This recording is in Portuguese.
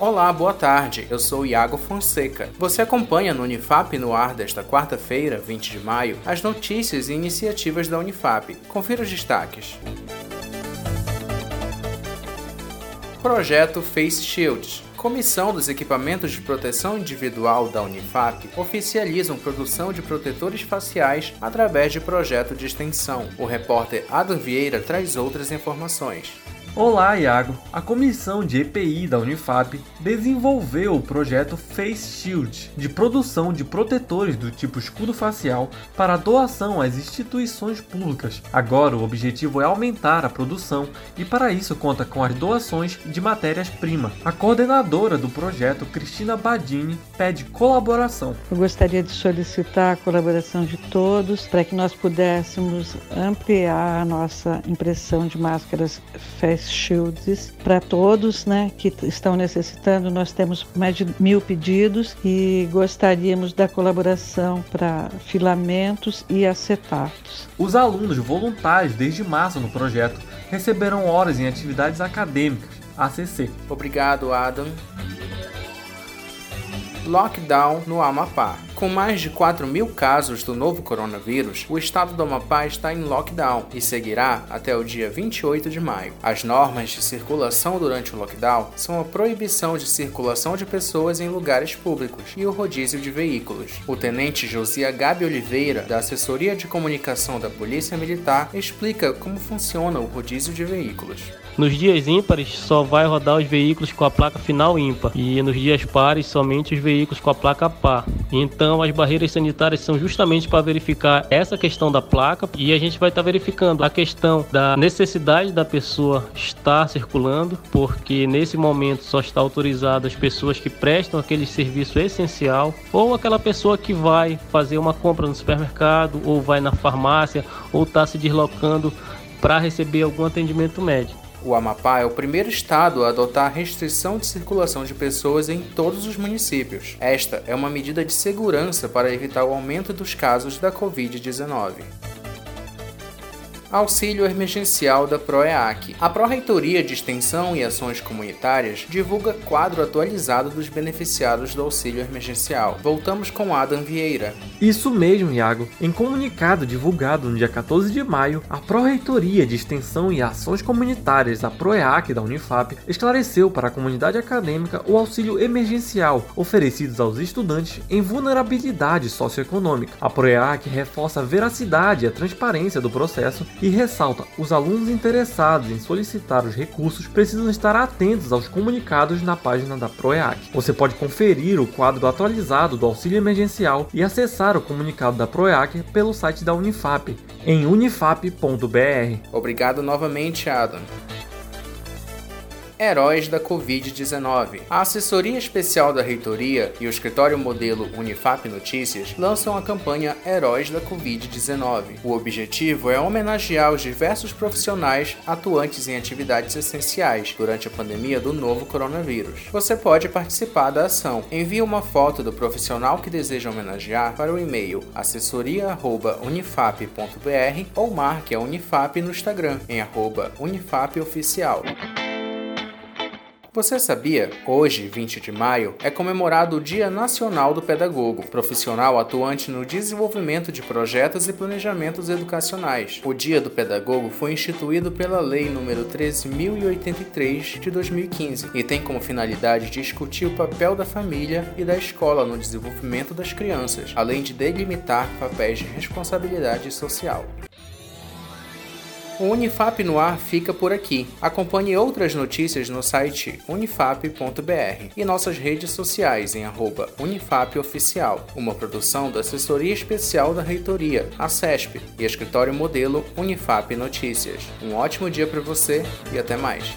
Olá, boa tarde. Eu sou Iago Fonseca. Você acompanha no Unifap no ar desta quarta-feira, 20 de maio, as notícias e iniciativas da Unifap. Confira os destaques. Projeto Face Shields. Comissão dos Equipamentos de Proteção Individual da Unifap oficializam produção de protetores faciais através de projeto de extensão. O repórter Adam Vieira traz outras informações. Olá, Iago. A comissão de EPI da Unifap desenvolveu o projeto Face Shield, de produção de protetores do tipo escudo facial para doação às instituições públicas. Agora, o objetivo é aumentar a produção e, para isso, conta com as doações de matérias-prima. A coordenadora do projeto, Cristina Badini, pede colaboração. Eu gostaria de solicitar a colaboração de todos para que nós pudéssemos ampliar a nossa impressão de máscaras Face shields para todos né, que estão necessitando. Nós temos mais de mil pedidos e gostaríamos da colaboração para filamentos e acetatos. Os alunos voluntários desde março no projeto receberão horas em atividades acadêmicas, ACC. Obrigado, Adam. Lockdown no Amapá. Com mais de 4 mil casos do novo coronavírus, o estado do Amapá está em lockdown e seguirá até o dia 28 de maio. As normas de circulação durante o lockdown são a proibição de circulação de pessoas em lugares públicos e o rodízio de veículos. O tenente Josia Gabi Oliveira, da Assessoria de Comunicação da Polícia Militar, explica como funciona o rodízio de veículos. Nos dias ímpares, só vai rodar os veículos com a placa final ímpar e nos dias pares, somente os veículos com a placa par. Então, as barreiras sanitárias são justamente para verificar essa questão da placa e a gente vai estar tá verificando a questão da necessidade da pessoa estar circulando, porque nesse momento só está autorizado as pessoas que prestam aquele serviço essencial ou aquela pessoa que vai fazer uma compra no supermercado ou vai na farmácia ou está se deslocando para receber algum atendimento médico. O Amapá é o primeiro estado a adotar restrição de circulação de pessoas em todos os municípios. Esta é uma medida de segurança para evitar o aumento dos casos da Covid-19. Auxílio Emergencial da PROEAC. A Pró-Reitoria de Extensão e Ações Comunitárias divulga quadro atualizado dos beneficiados do auxílio emergencial. Voltamos com Adam Vieira. Isso mesmo, Iago. Em comunicado divulgado no dia 14 de maio, a Pró-Reitoria de Extensão e Ações Comunitárias da PROEAC da Unifap esclareceu para a comunidade acadêmica o auxílio emergencial oferecido aos estudantes em vulnerabilidade socioeconômica. A PROEAC reforça a veracidade e a transparência do processo e ressalta: os alunos interessados em solicitar os recursos precisam estar atentos aos comunicados na página da PROEAC. Você pode conferir o quadro atualizado do auxílio emergencial e acessar o comunicado da PROEAC pelo site da Unifap em unifap.br. Obrigado novamente, Adam. Heróis da Covid-19. A Assessoria Especial da Reitoria e o escritório modelo Unifap Notícias lançam a campanha Heróis da Covid-19. O objetivo é homenagear os diversos profissionais atuantes em atividades essenciais durante a pandemia do novo coronavírus. Você pode participar da ação. Envie uma foto do profissional que deseja homenagear para o e-mail assessoria@unifap.br ou marque a Unifap no Instagram em @unifapoficial. Você sabia? Hoje, 20 de maio, é comemorado o Dia Nacional do Pedagogo, profissional atuante no desenvolvimento de projetos e planejamentos educacionais. O Dia do Pedagogo foi instituído pela Lei nº 13.083 de 2015 e tem como finalidade discutir o papel da família e da escola no desenvolvimento das crianças, além de delimitar papéis de responsabilidade social. O Unifap no ar fica por aqui. Acompanhe outras notícias no site unifap.br e nossas redes sociais em @unifapoficial, uma produção da Assessoria Especial da Reitoria, a CESP, e Escritório Modelo Unifap Notícias. Um ótimo dia para você e até mais.